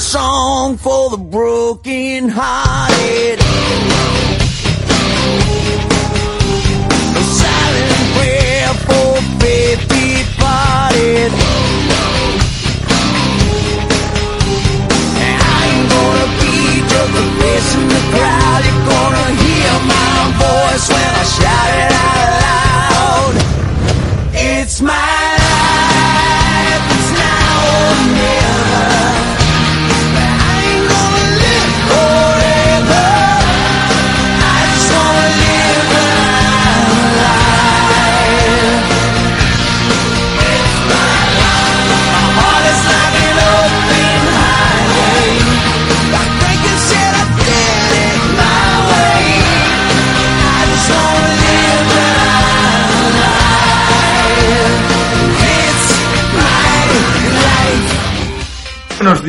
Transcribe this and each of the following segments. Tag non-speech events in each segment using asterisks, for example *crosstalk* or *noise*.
Song for the broken hearted. A silent prayer for faith departed.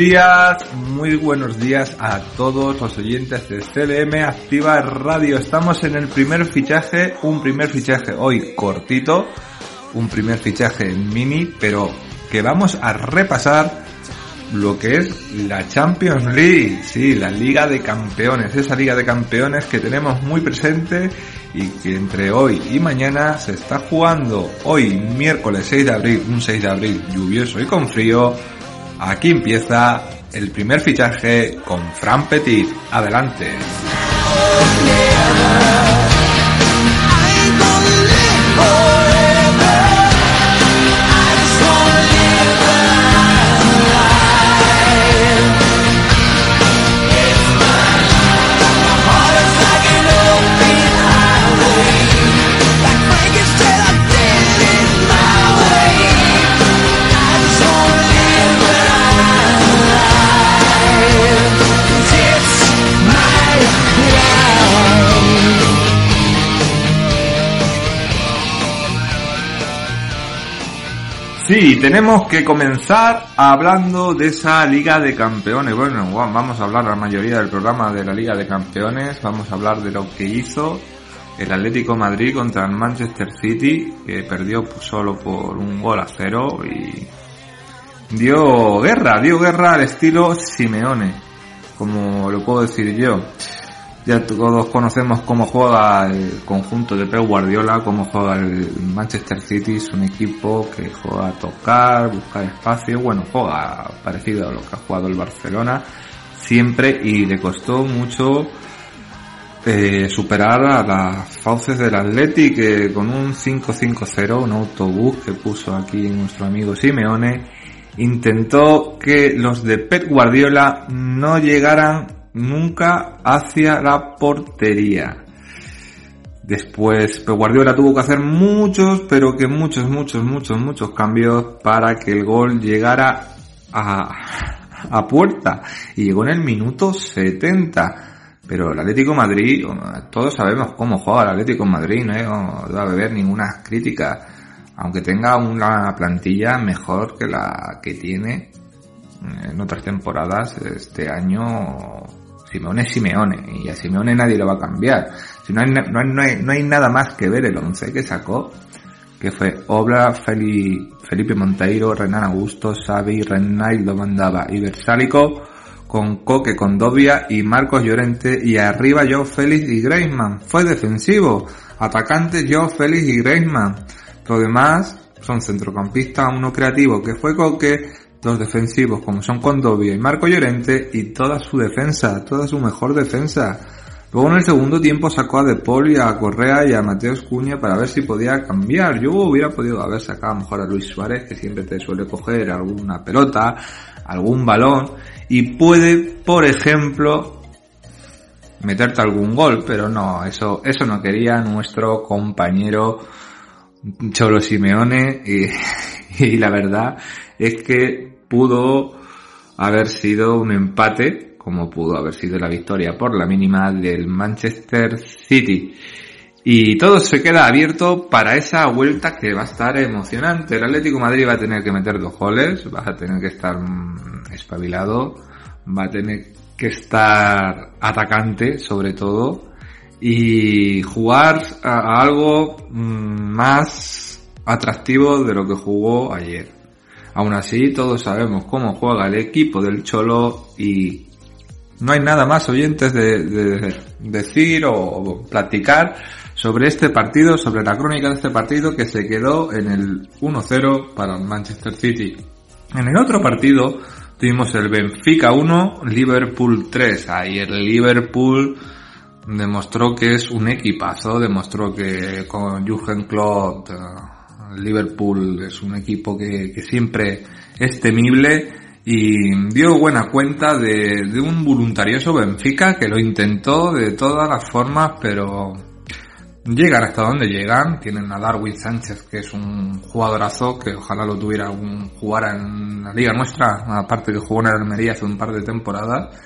Días, muy buenos días a todos los oyentes de CLM Activa Radio. Estamos en el primer fichaje, un primer fichaje hoy cortito, un primer fichaje mini, pero que vamos a repasar lo que es la Champions League, sí, la Liga de Campeones, esa Liga de Campeones que tenemos muy presente y que entre hoy y mañana se está jugando hoy miércoles 6 de abril, un 6 de abril lluvioso y con frío, Aquí empieza el primer fichaje con Fran Petit. Adelante. Sí, tenemos que comenzar hablando de esa Liga de Campeones. Bueno, vamos a hablar la mayoría del programa de la Liga de Campeones. Vamos a hablar de lo que hizo el Atlético Madrid contra el Manchester City, que perdió solo por un gol a cero y dio guerra, dio guerra al estilo Simeone, como lo puedo decir yo. Ya todos conocemos cómo juega el conjunto de Pep Guardiola, cómo juega el Manchester City, es un equipo que juega a tocar, buscar espacio, bueno, juega parecido a lo que ha jugado el Barcelona siempre y le costó mucho eh, superar a las fauces del Atleti que con un 5-5-0, un autobús que puso aquí nuestro amigo Simeone, intentó que los de Pep Guardiola no llegaran nunca hacia la portería. Después Pep Guardiola tuvo que hacer muchos, pero que muchos, muchos, muchos, muchos cambios para que el gol llegara a, a puerta. Y llegó en el minuto 70. Pero el Atlético Madrid, todos sabemos cómo juega el Atlético Madrid, no debe haber ninguna crítica. Aunque tenga una plantilla mejor que la que tiene en otras temporadas, este año Simeone es Simeone y a Simeone nadie lo va a cambiar. Si no hay, no hay, no hay, no hay nada más que ver el 11 que sacó, que fue Obra, Feli, Felipe Monteiro, Renan Augusto, Xavi, Reinaldo Mandaba y Versálico, con Coque, Condovia y Marcos Llorente y arriba Joe Félix y Griezmann. Fue defensivo. Atacantes Joe Félix y Griezmann. Lo demás son centrocampistas, uno creativo que fue Coque, dos defensivos como son Condovia y Marco Llorente y toda su defensa, toda su mejor defensa. Luego en el segundo tiempo sacó a De Paul y a Correa y a Mateos Cuña para ver si podía cambiar. Yo hubiera podido haber sacado mejor a Luis Suárez, que siempre te suele coger alguna pelota, algún balón, y puede, por ejemplo, meterte algún gol, pero no, eso, eso no quería nuestro compañero Cholo Simeone y, *laughs* y la verdad es que pudo haber sido un empate, como pudo haber sido la victoria por la mínima del Manchester City. Y todo se queda abierto para esa vuelta que va a estar emocionante. El Atlético Madrid va a tener que meter dos goles, va a tener que estar mm, espabilado, va a tener que estar atacante sobre todo y jugar a, algo mm, más atractivo de lo que jugó ayer. Aún así, todos sabemos cómo juega el equipo del Cholo y no hay nada más oyentes de, decir o, platicar sobre este partido, sobre la crónica de este partido que se quedó en el 1-0 para el Manchester City. En el otro partido tuvimos el Benfica 1, Liverpool 3. Ahí el Liverpool demostró que es un equipazo, demostró que con Jürgen Klopp eh, Liverpool es un equipo que, siempre es temible y dio buena cuenta de, un voluntarioso Benfica que lo intentó de todas las formas, pero llegan hasta donde llegan. Tienen a Darwin Sánchez, que es un jugadorazo, que ojalá lo tuviera un jugar en la liga nuestra, aparte que jugó en Almería hace un par de temporadas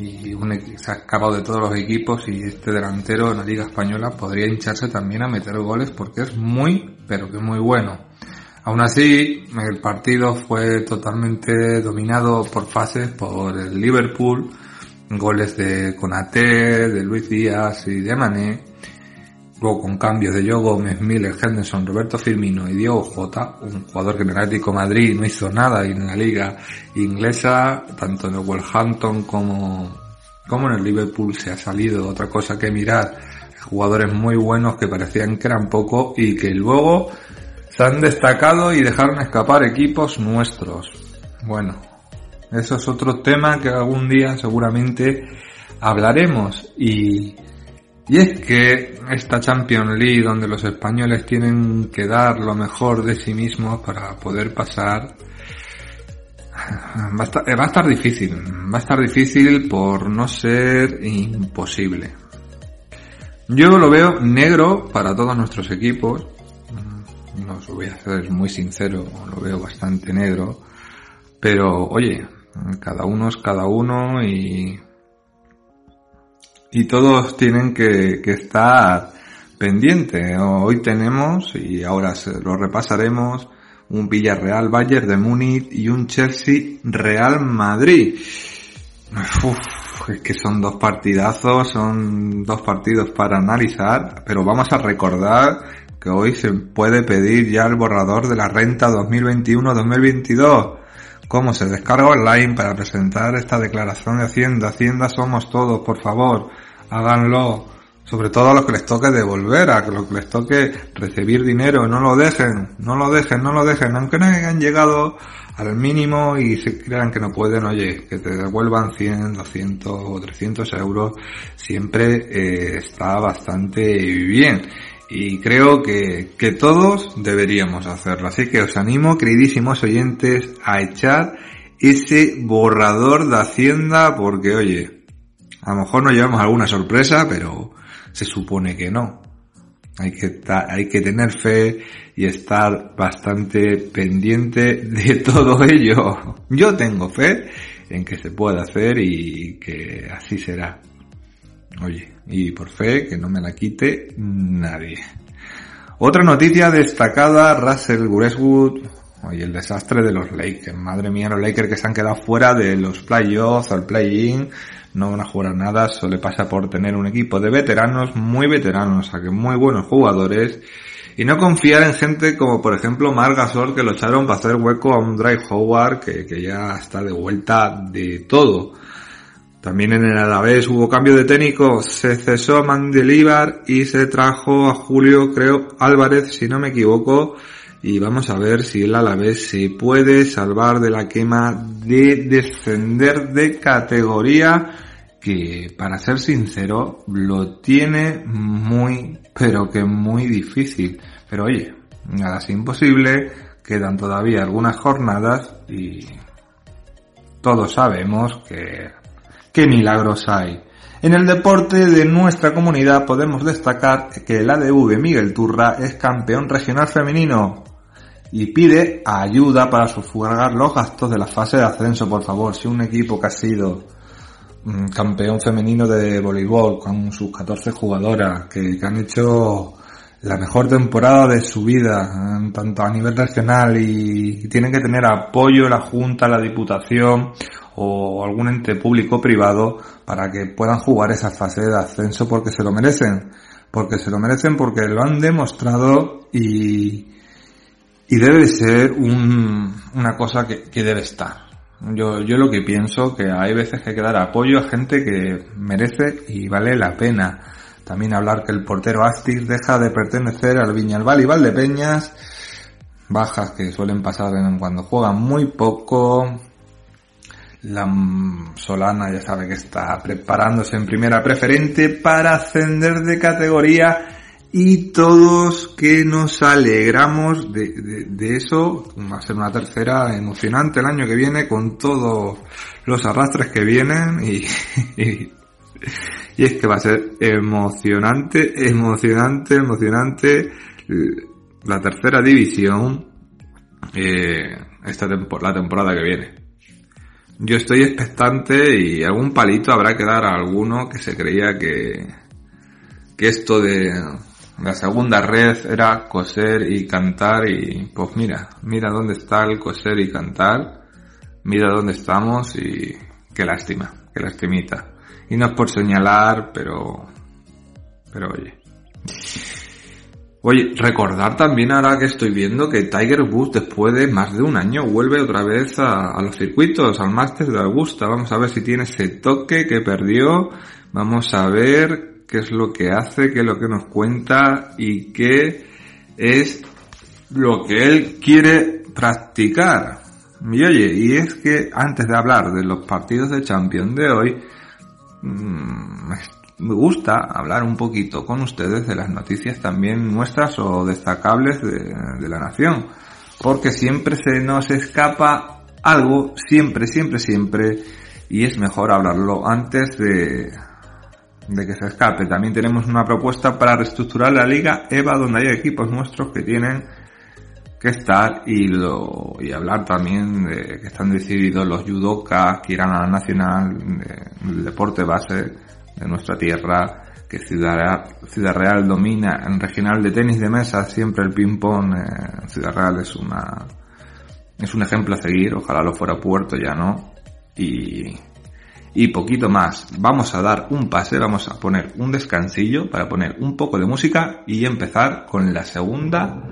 y se ha escapado de todos los equipos y este delantero en la Liga Española podría hincharse también a meter goles porque es muy, pero que muy bueno. Aún así, el partido fue totalmente dominado por fases por el Liverpool, goles de Conate, de Luis Díaz y de Mané, Luego con cambios de Joe Gómez, Miller, Henderson, Roberto Firmino y Diego Jota, un jugador que en el Atlético Madrid no hizo nada y en la liga inglesa, tanto en el Wolverhampton como, como en el Liverpool se ha salido otra cosa que mirar. Jugadores muy buenos que parecían que eran poco y que luego se han destacado y dejaron escapar equipos nuestros. Bueno, eso es otro tema que algún día seguramente hablaremos y y es que esta Champions League donde los españoles tienen que dar lo mejor de sí mismos para poder pasar, va a, estar, estar difícil, va a estar difícil por no ser imposible. Yo lo veo negro para todos nuestros equipos, no os voy a ser muy sincero, lo veo bastante negro, pero oye, cada uno es cada uno y y todos tienen que, estar pendiente. Hoy tenemos, y ahora lo repasaremos, un Villarreal Bayern de Múnich y un Chelsea Real Madrid. es que son dos partidazos, son dos partidos para analizar, pero vamos a recordar que hoy se puede pedir ya el borrador de la renta 2021-2022 cómo se descarga online para presentar esta declaración de Hacienda. Hacienda somos todos, por favor, háganlo. Sobre todo a los que les toque devolver, a los que les toque recibir dinero, no lo dejen, no lo dejen, no lo dejen, aunque no hayan llegado al mínimo y se crean que no pueden, oye, que te devuelvan 100, 200 o 300 euros, siempre eh, está bastante bien y creo que, que todos deberíamos hacerlo. Así que os animo, queridísimos oyentes, a echar ese borrador de Hacienda porque, oye, a lo mejor nos llevamos alguna sorpresa, pero se supone que no. Hay que, hay que tener fe y estar bastante pendiente de *laughs* todo ello. Yo tengo fe en que se pueda hacer y que así será. Oye, y por fe que no me la quite nadie. Otra noticia destacada, Russell Westwood, oye, el desastre de los Lakers. Madre mía, los Lakers que se han quedado fuera de los playoffs, al play-in, no van a jugar nada, solo pasa por tener un equipo de veteranos, muy veteranos, o sea que muy buenos jugadores, y no confiar en gente como por ejemplo Mar Gasol que lo echaron para hacer hueco a un Drive Howard que, que ya está de vuelta de todo. También en el Alavés hubo cambio de técnico, se cesó a Mandelibar y se trajo a Julio, creo, Álvarez, si no me equivoco, y vamos a ver si el Alavés se puede salvar de la quema de descender de categoría, que para ser sincero, lo tiene muy, pero que muy difícil. Pero oye, nada es imposible, quedan todavía algunas jornadas y todos sabemos que qué milagros hay En el deporte de nuestra comunidad podemos destacar que el ADV Miguel Turra es campeón regional femenino y pide ayuda para sufragar los gastos de la fase de ascenso, por favor. Si un equipo que ha sido mm, campeón femenino de voleibol con sus 14 jugadoras que, han hecho la mejor temporada de su vida, tanto a nivel regional y, tienen que tener apoyo la Junta, la Diputación o algún ente público o privado para que puedan jugar esa fase de ascenso porque se lo merecen. Porque se lo merecen porque lo han demostrado y, y debe ser un, una cosa que, debe estar. Yo, yo lo que pienso que hay veces que hay que dar apoyo a gente que merece y vale la pena. También hablar que el portero Astis deja de pertenecer al Viñalbal y Valdepeñas. Bajas que suelen pasar en cuando juegan muy poco. La Solana ya sabe que está preparándose en primera preferente para ascender de categoría y todos que nos alegramos de, eso. Va a ser una tercera emocionante el año que viene con todos los arrastres que vienen y, *laughs* y, es que va a ser emocionante, emocionante, emocionante la tercera división eh, esta la temporada que viene. Yo estoy expectante y algún palito habrá que dar a alguno que se creía que, que esto de la segunda red era coser y cantar y pues mira, mira dónde está el coser y cantar, mira dónde estamos y qué lástima, qué lastimita. Y no es por señalar, pero, pero oye. Oye, recordar también ahora que estoy viendo que Tiger Woods después de más de un año vuelve otra vez a, los circuitos, al Masters de Augusta. Vamos a ver si tiene ese toque que perdió. Vamos a ver qué es lo que hace, qué es lo que nos cuenta y qué es lo que él quiere practicar. Y oye, y es que antes de hablar de los partidos de Champions de hoy, mm, me gusta hablar un poquito con ustedes de las noticias también nuestras o destacables de, la nación. Porque siempre se nos escapa algo, siempre, siempre, siempre, y es mejor hablarlo antes de, de que se escape. También tenemos una propuesta para reestructurar la liga EVA donde hay equipos nuestros que tienen que estar y lo y hablar también de que están decididos los judokas que irán a la nacional del deporte base de nuestra tierra que Ciudad Real, Ciudad Real domina en regional de tenis de mesa siempre el ping pong eh, Ciudad Real es una es un ejemplo a seguir ojalá lo fuera Puerto ya no y y poquito más. Vamos a dar un pase, vamos a poner un descansillo para poner un poco de música y empezar con la segunda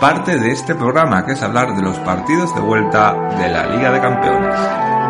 parte de este programa, que es hablar de los partidos de vuelta de la Liga de Campeones.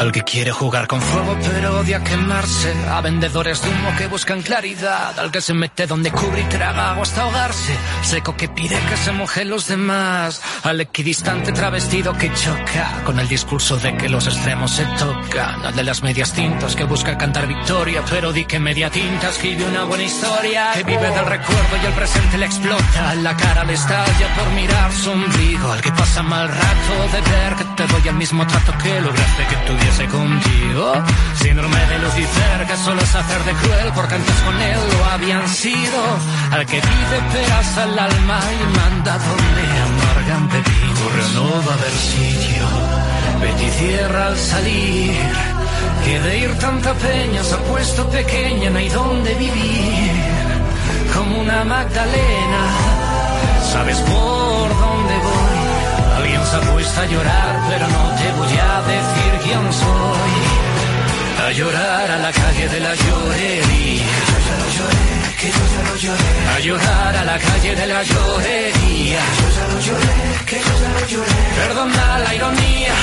Al que quiere jugar con fuego pero odia quemarse. A vendedores de humo que buscan claridad. Al que se mete donde cubre y traga agua hasta ahogarse. Seco que pide que se mojen los demás. Al equidistante travestido que choca. Con el discurso de que los extremos se tocan. Al de las medias tintas que busca cantar victoria. Pero di que media tinta escribe una buena historia. Que vive del recuerdo y el presente le explota. La cara le estalla por mirar su ombligo. Al que pasa mal rato de ver que te doy el mismo trato que lograste que tuviera contigo. Síndrome de Lucifer, que solo es hacer de cruel, porque antes con él lo habían sido. Al que pide peras al alma y manda donde amargan pepino. Pero no va a haber sitio. Betty cierra al salir. Que de ir tanta peña se ha puesto pequeña, no hay donde vivir. Como una Magdalena, sabes por dónde Alguien se ha puesto a llorar, pero no te voy a decir quién soy. A llorar a la calle de la llorería. Yo ya lo lloré, que yo ya lo lloré. A llorar a la calle de la llorería. Yo ya lo lloré, que yo ya lo lloré. Perdona la ironía,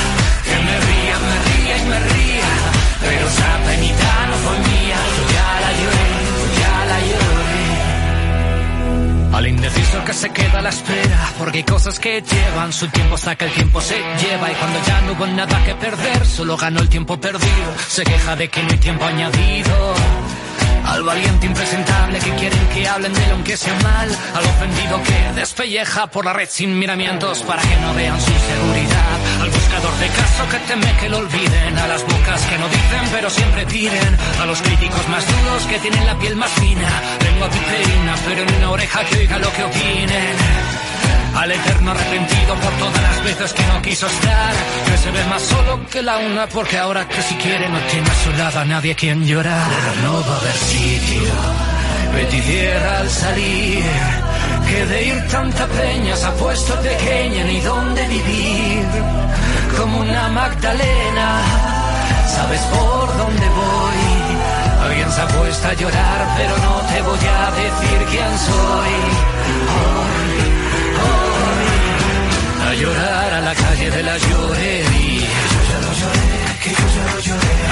hay cosas que llevan su tiempo hasta que el tiempo se lleva. Y cuando ya no hubo nada que perder, solo ganó el tiempo perdido, se queja de que no hay tiempo añadido. Al valiente impresentable que quieren que hablen de él aunque sea mal, al ofendido que despelleja por la red sin miramientos para que no vean su seguridad, al buscar hacedor de caso que teme que lo olviden, a las bocas que no dicen pero siempre piden, a los críticos más duros que tienen la piel más fina, lengua piperina pero en una oreja que oiga lo que opinen. Al eterno arrepentido por todas las veces que no quiso estar, que se ve más solo que la una porque ahora que si quiere no tiene a su lado a nadie quien llorar. Pero no va a haber sitio, petidiera al salir, que de ir tanta peña se ha puesto pequeña ni dónde vivir, como una Magdalena, sabes por dónde voy. Alguien se ha puesto a llorar, pero no te voy a decir quién soy. A llorar a la calle de la llorería.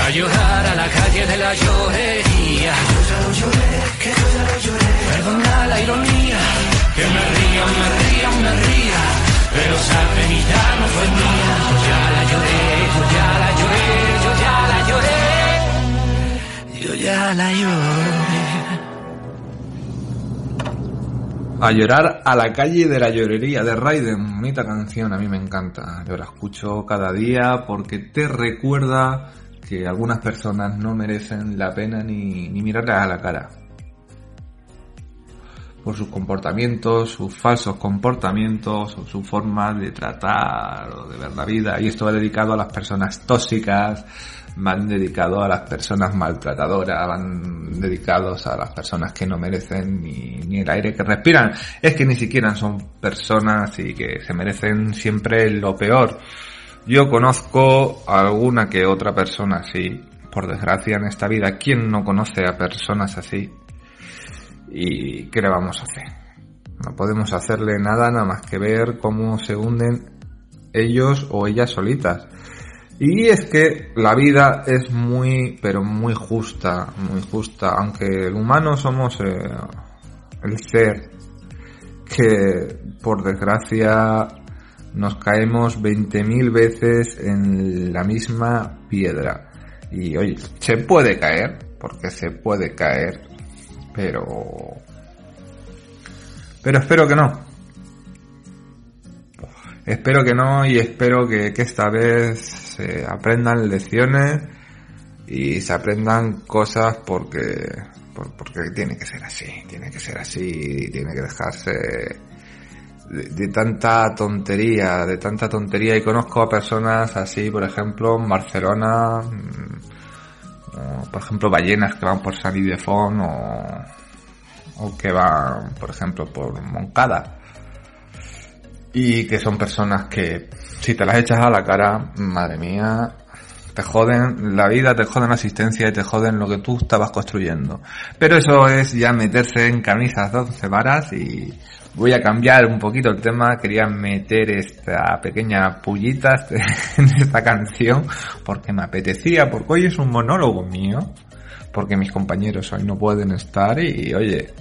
A llorar a la calle de la llorería. Yo ya lo lloré, que yo lo lloré. Perdona la ironía, que me ría, me ría, me ría. Pero esa penita no fue mía. Yo ya la lloré, yo ya la lloré, yo ya la lloré. Yo ya la lloré. A llorar a la calle de la llorería de Raiden, bonita canción, a mí me encanta. Yo la escucho cada día porque te recuerda que algunas personas no merecen la pena ni, ni mirarlas a la cara. Por sus comportamientos, sus falsos comportamientos, su forma de tratar o de ver la vida. Y esto va dedicado a las personas tóxicas, van dedicado a las personas maltratadoras, van dedicados a las personas que no merecen ni, ni el aire que respiran. Es que ni siquiera son personas y que se merecen siempre lo peor. Yo conozco a alguna que otra persona así, por desgracia en esta vida. ¿Quién no conoce a personas así? ¿Y qué le vamos a hacer? No podemos hacerle nada nada más que ver cómo se hunden ellos o ellas solitas. Y es que la vida es muy, pero muy justa, muy justa, aunque el humano somos eh, el ser que por desgracia nos caemos 20.000 veces en la misma piedra. Y oye, se puede caer, porque se puede caer, pero... Pero espero que no. Espero que no y espero que, que esta vez se aprendan lecciones y se aprendan cosas porque, por- porque tiene que ser así, tiene que ser así, tiene que dejarse de, tanta tontería, de tanta tontería. Y conozco a personas así, por ejemplo, en Barcelona, mm, por ejemplo, ballenas que van por San Ildefonso o, o que van, por ejemplo, por Moncada. Y que son personas que si te las echas a la cara, madre mía, te joden la vida, te joden la existencia y te joden lo que tú estabas construyendo. Pero eso es ya meterse en camisas de once varas y voy a cambiar un poquito el tema, quería meter esta pequeña pullita *laughs* en esta canción porque me apetecía, porque hoy es un monólogo mío, porque mis compañeros hoy no pueden estar y oye,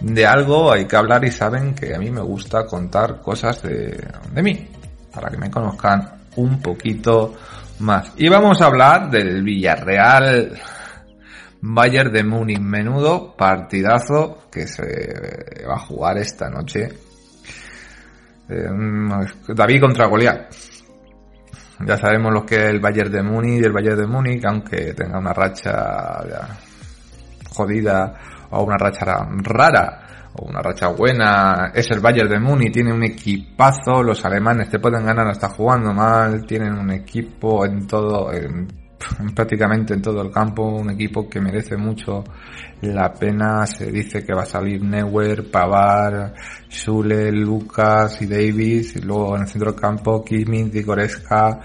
de algo hay que hablar y saben que a mí me gusta contar cosas de mí, para que me conozcan un poquito más. Y vamos a hablar del Villarreal Bayern de Múnich, menudo partidazo que se va a jugar esta noche. Eh, David contra Goliat. Ya sabemos lo que es el Bayern de Múnich el Bayern de Múnich, aunque tenga una racha jodida o una racha rara o una racha buena, es el Bayern de Múnich, tiene un equipazo, los alemanes te pueden ganar hasta jugando mal, tienen un equipo en todo, en, *laughs* prácticamente en todo el campo, un equipo que merece mucho la pena, se dice que va a salir Neuer, Pavar, Schule, Lucas y Davis, y luego en el centro del campo Kimmich, Goretzka,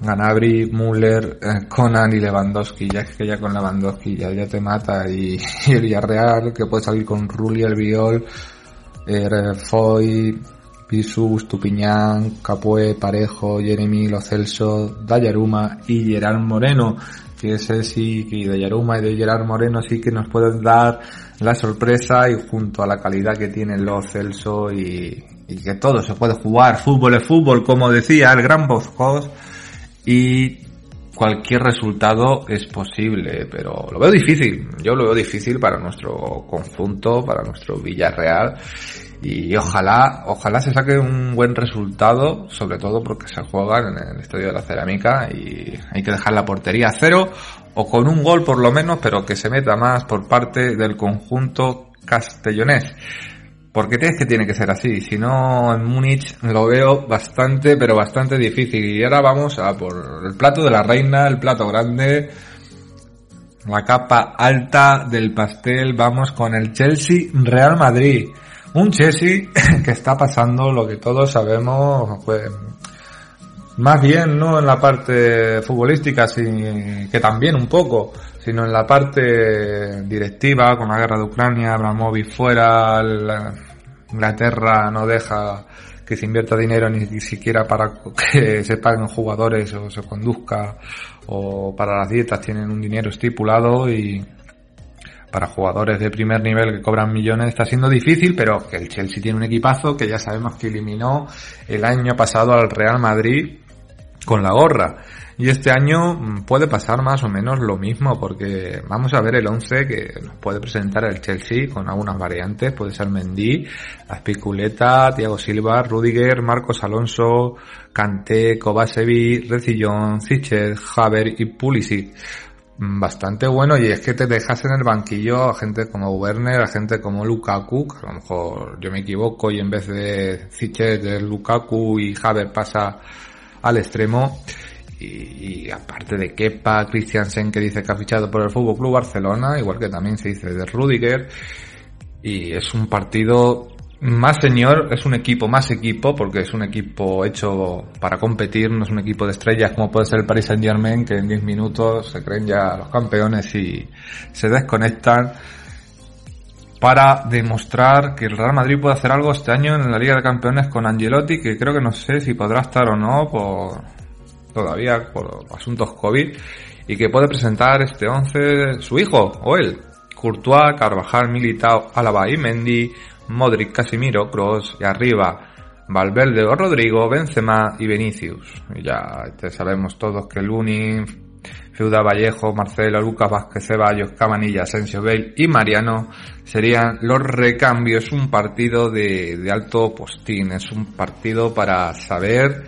Ganabri, Müller, eh, Conan y Lewandowski. Ya que ya con Lewandowski ya, ya te mata. Y, *laughs* y el Villarreal que puede salir con Rulli, el Viol, eh, Foy, Pisu, Stupiñán, Capué, Parejo, Jeremy, Lo Celso, Dayaruma y Gerard Moreno. Que ese sí, que de Yaruma y de Gerard Moreno sí que nos pueden dar la sorpresa y junto a la calidad que tiene Lo Celso y, y que todo se puede jugar. Fútbol es fútbol, como decía el gran Boscos. Y cualquier resultado es posible, pero lo veo difícil. Yo lo veo difícil para nuestro conjunto, para nuestro Villarreal. Y ojalá, ojalá se saque un buen resultado, sobre todo porque se juega en el Estadio de la Cerámica y hay que dejar la portería a cero o con un gol por lo menos, pero que se meta más por parte del conjunto castellonés. Porque es que tiene que ser así, si no en Múnich lo veo bastante, pero bastante difícil. Y ahora vamos a por el plato de la reina, el plato grande, la capa alta del pastel, vamos con el Chelsea Real Madrid. Un Chelsea *laughs* que está pasando lo que todos sabemos, pues, más bien no en la parte futbolística, sino que también un poco, sino en la parte directiva, con la guerra de Ucrania, Abramovich fuera, la Inglaterra no deja que se invierta dinero ni siquiera para que *laughs* se paguen jugadores o se conduzca o para las dietas tienen un dinero estipulado y para jugadores de primer nivel que cobran millones está siendo difícil, pero el Chelsea tiene un equipazo que ya sabemos que eliminó el año pasado al Real Madrid con la gorra. Y este año mm, puede pasar más o menos lo mismo, porque vamos a ver el 11 que nos puede presentar el Chelsea con algunas variantes. Puede ser Mendy, Aspiculeta, Thiago Silva, Rudiger, Marcos Alonso, Kanté, Kovacevic, Recillón, Zichet, Haver y Pulisic. Mm, bastante bueno y es que te dejas en el banquillo a gente como Werner, a gente como Lukaku, que a lo mejor yo me equivoco y en vez de Zichet de Lukaku y Haver pasa al extremo. Y, aparte de Kepa, Christiansen que dice que ha fichado por el Fútbol Club Barcelona, igual que también se dice de Rudiger. Y es un partido más señor, es un equipo más equipo, porque es un equipo hecho para competir, no es un equipo de estrellas como puede ser el Paris Saint Germain, que en 10 minutos se creen ya los campeones y se desconectan para demostrar que el Real Madrid puede hacer algo este año en la Liga de Campeones con Angelotti, que creo que no sé si podrá estar o no por todavía por asuntos COVID y que puede presentar este 11 su hijo o él, Courtois, Carvajal, Militao, Álava y Mendy, Modric, Casimiro, Cross y arriba Valverde o Rodrigo, Benzema y Vinicius. Y ya sabemos todos que Lunin, Feuda Vallejo, Marcelo, Lucas Vázquez, Ceballos, Cabanilla, Asensio Bale y Mariano serían los recambios. Un partido de, alto postín, es un partido para saber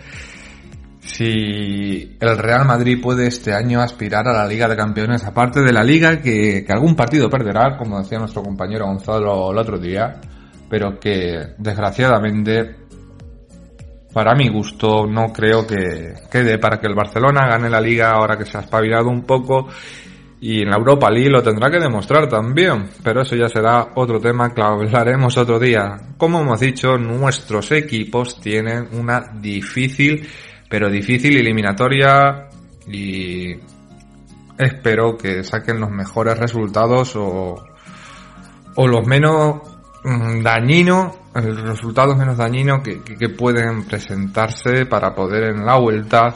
si el Real Madrid puede este año aspirar a la Liga de Campeones, aparte de la Liga que algún partido perderá, como decía nuestro compañero Gonzalo el otro día, pero que desgraciadamente para mi gusto no creo que quede para que el Barcelona gane la liga ahora que se ha espabilado un poco y en la Europa League lo tendrá que demostrar también, pero eso ya será otro tema que hablaremos otro día. Como hemos dicho, nuestros equipos tienen una difícil, pero difícil eliminatoria y espero que saquen los mejores resultados o, o los menos mm, dañinos el resultado menos dañino que, pueden presentarse para poder en la vuelta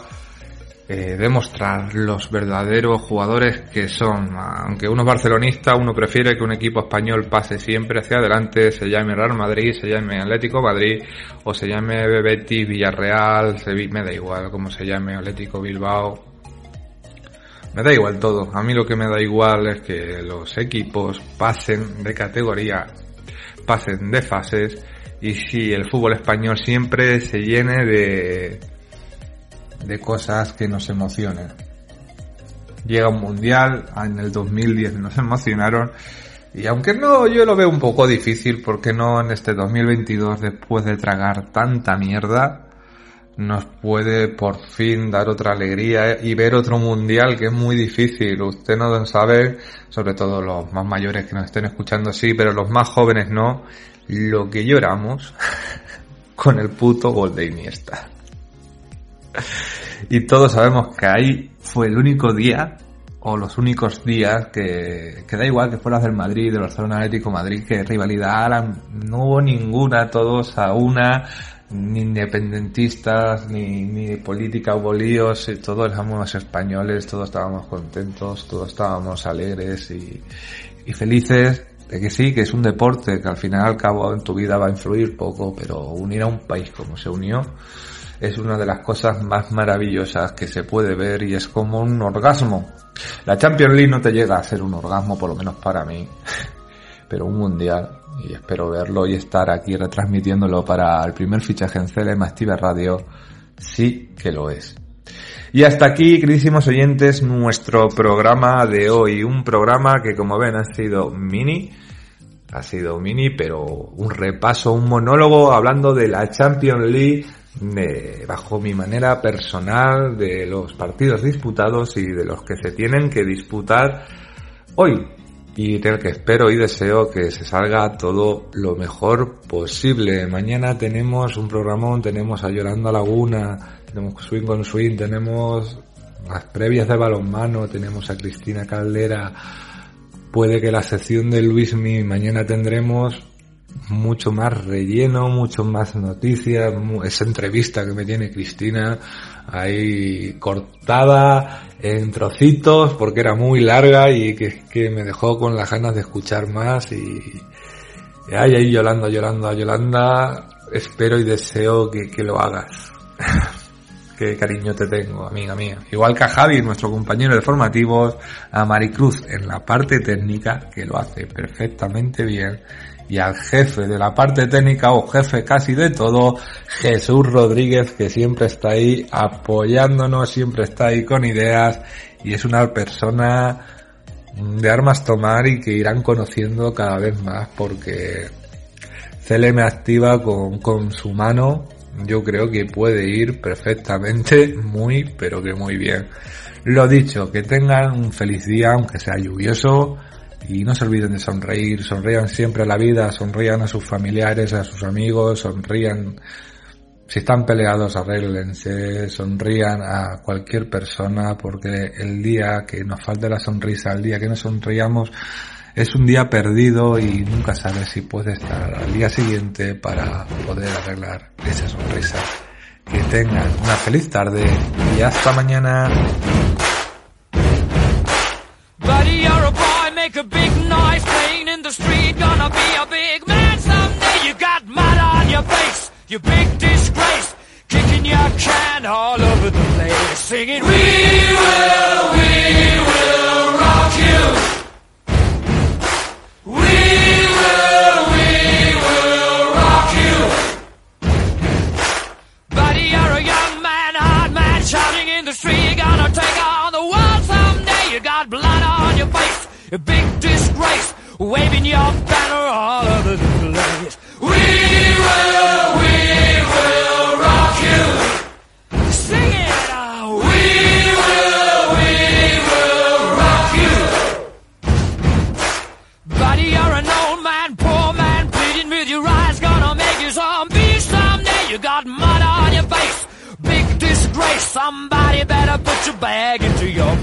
eh, demostrar los verdaderos jugadores que son. Aunque uno es barcelonista, uno prefiere que un equipo español pase siempre hacia adelante, se llame Real Madrid, se llame Atlético Madrid o se llame Betis, Villarreal, Sevilla, me da igual como se llame Atlético Bilbao. Me da igual todo. A mí lo que me da igual es que los equipos pasen de categoría, pasen de fases y si el fútbol español siempre se llene de, de cosas que nos emocionen. Llega un mundial, en el 2010 nos emocionaron y aunque no, yo lo veo un poco difícil porque no en este 2022 después de tragar tanta mierda nos puede por fin dar otra alegría y ver otro mundial que es muy difícil. Usted no sabe, sobre todo los más mayores que nos estén escuchando sí, pero los más jóvenes no lo que lloramos *laughs* con el puto gol de Iniesta. Y todos sabemos que ahí fue el único día, o los únicos días, que, que da igual que fueras del Madrid, del Barcelona Atlético Madrid, que rivalidad no hubo ninguna, todos a una, ni independentistas, ni, ni política hubo líos, todos éramos españoles, todos estábamos contentos, todos estábamos alegres y, y felices de que sí, que es un deporte que al final al cabo en tu vida va a influir poco, pero unir a un país como se unió es una de las cosas más maravillosas que se puede ver y es como un orgasmo. La Champions League no te llega a ser un orgasmo, por lo menos para mí, *laughs* pero un mundial y espero verlo y estar aquí retransmitiéndolo para el primer fichaje en CLM Active Radio, sí que lo es. Y hasta aquí, queridísimos oyentes, nuestro programa de hoy. Un programa que, como ven, ha sido mini. Ha sido mini, pero un repaso, un monólogo hablando de la Champions League bajo mi manera personal de los partidos disputados y de los que se tienen que disputar hoy y del que espero y deseo que se salga todo lo mejor posible. Mañana tenemos un programón, tenemos a Yolanda Laguna, tenemos Swing con Swing, tenemos las previas de balonmano, tenemos a Cristina Caldera, puede que la sección de Luismi mañana tendremos mucho más relleno, mucho más noticias, esa entrevista que me tiene Cristina ahí cortada en trocitos porque era muy larga y que, me dejó con las ganas de escuchar más y, ay, ahí Yolanda, Yolanda, Yolanda, espero y deseo que, que lo hagas. *laughs* Qué cariño te tengo, amiga mía. Igual que a Javi, nuestro compañero de formativos, a Maricruz en la parte técnica, que lo hace perfectamente bien y al jefe de la parte técnica o jefe casi de todo, Jesús Rodríguez, que siempre está ahí apoyándonos, siempre está ahí con ideas y es una persona de armas tomar y que irán conociendo cada vez más porque CLM activa con, con su mano yo creo que puede ir perfectamente muy pero que muy bien. Lo dicho, que tengan un feliz día aunque sea lluvioso y no se olviden de sonreír, sonrían siempre a la vida, sonrían a sus familiares, a sus amigos, sonrían si están peleados, arréglense, sonrían a cualquier persona, porque el día que nos falte la sonrisa, el día que no sonríamos, es un día perdido y nunca sabes si puede estar al día siguiente para poder arreglar esa sonrisa. Que tengan una feliz tarde y hasta mañana. Kicking your can all over the place, singing, shouting in the street. You're gonna take on the world someday. You got blood on your face a big disgrace, waving your banner all over the place. We will, we Somebody better put your bag into your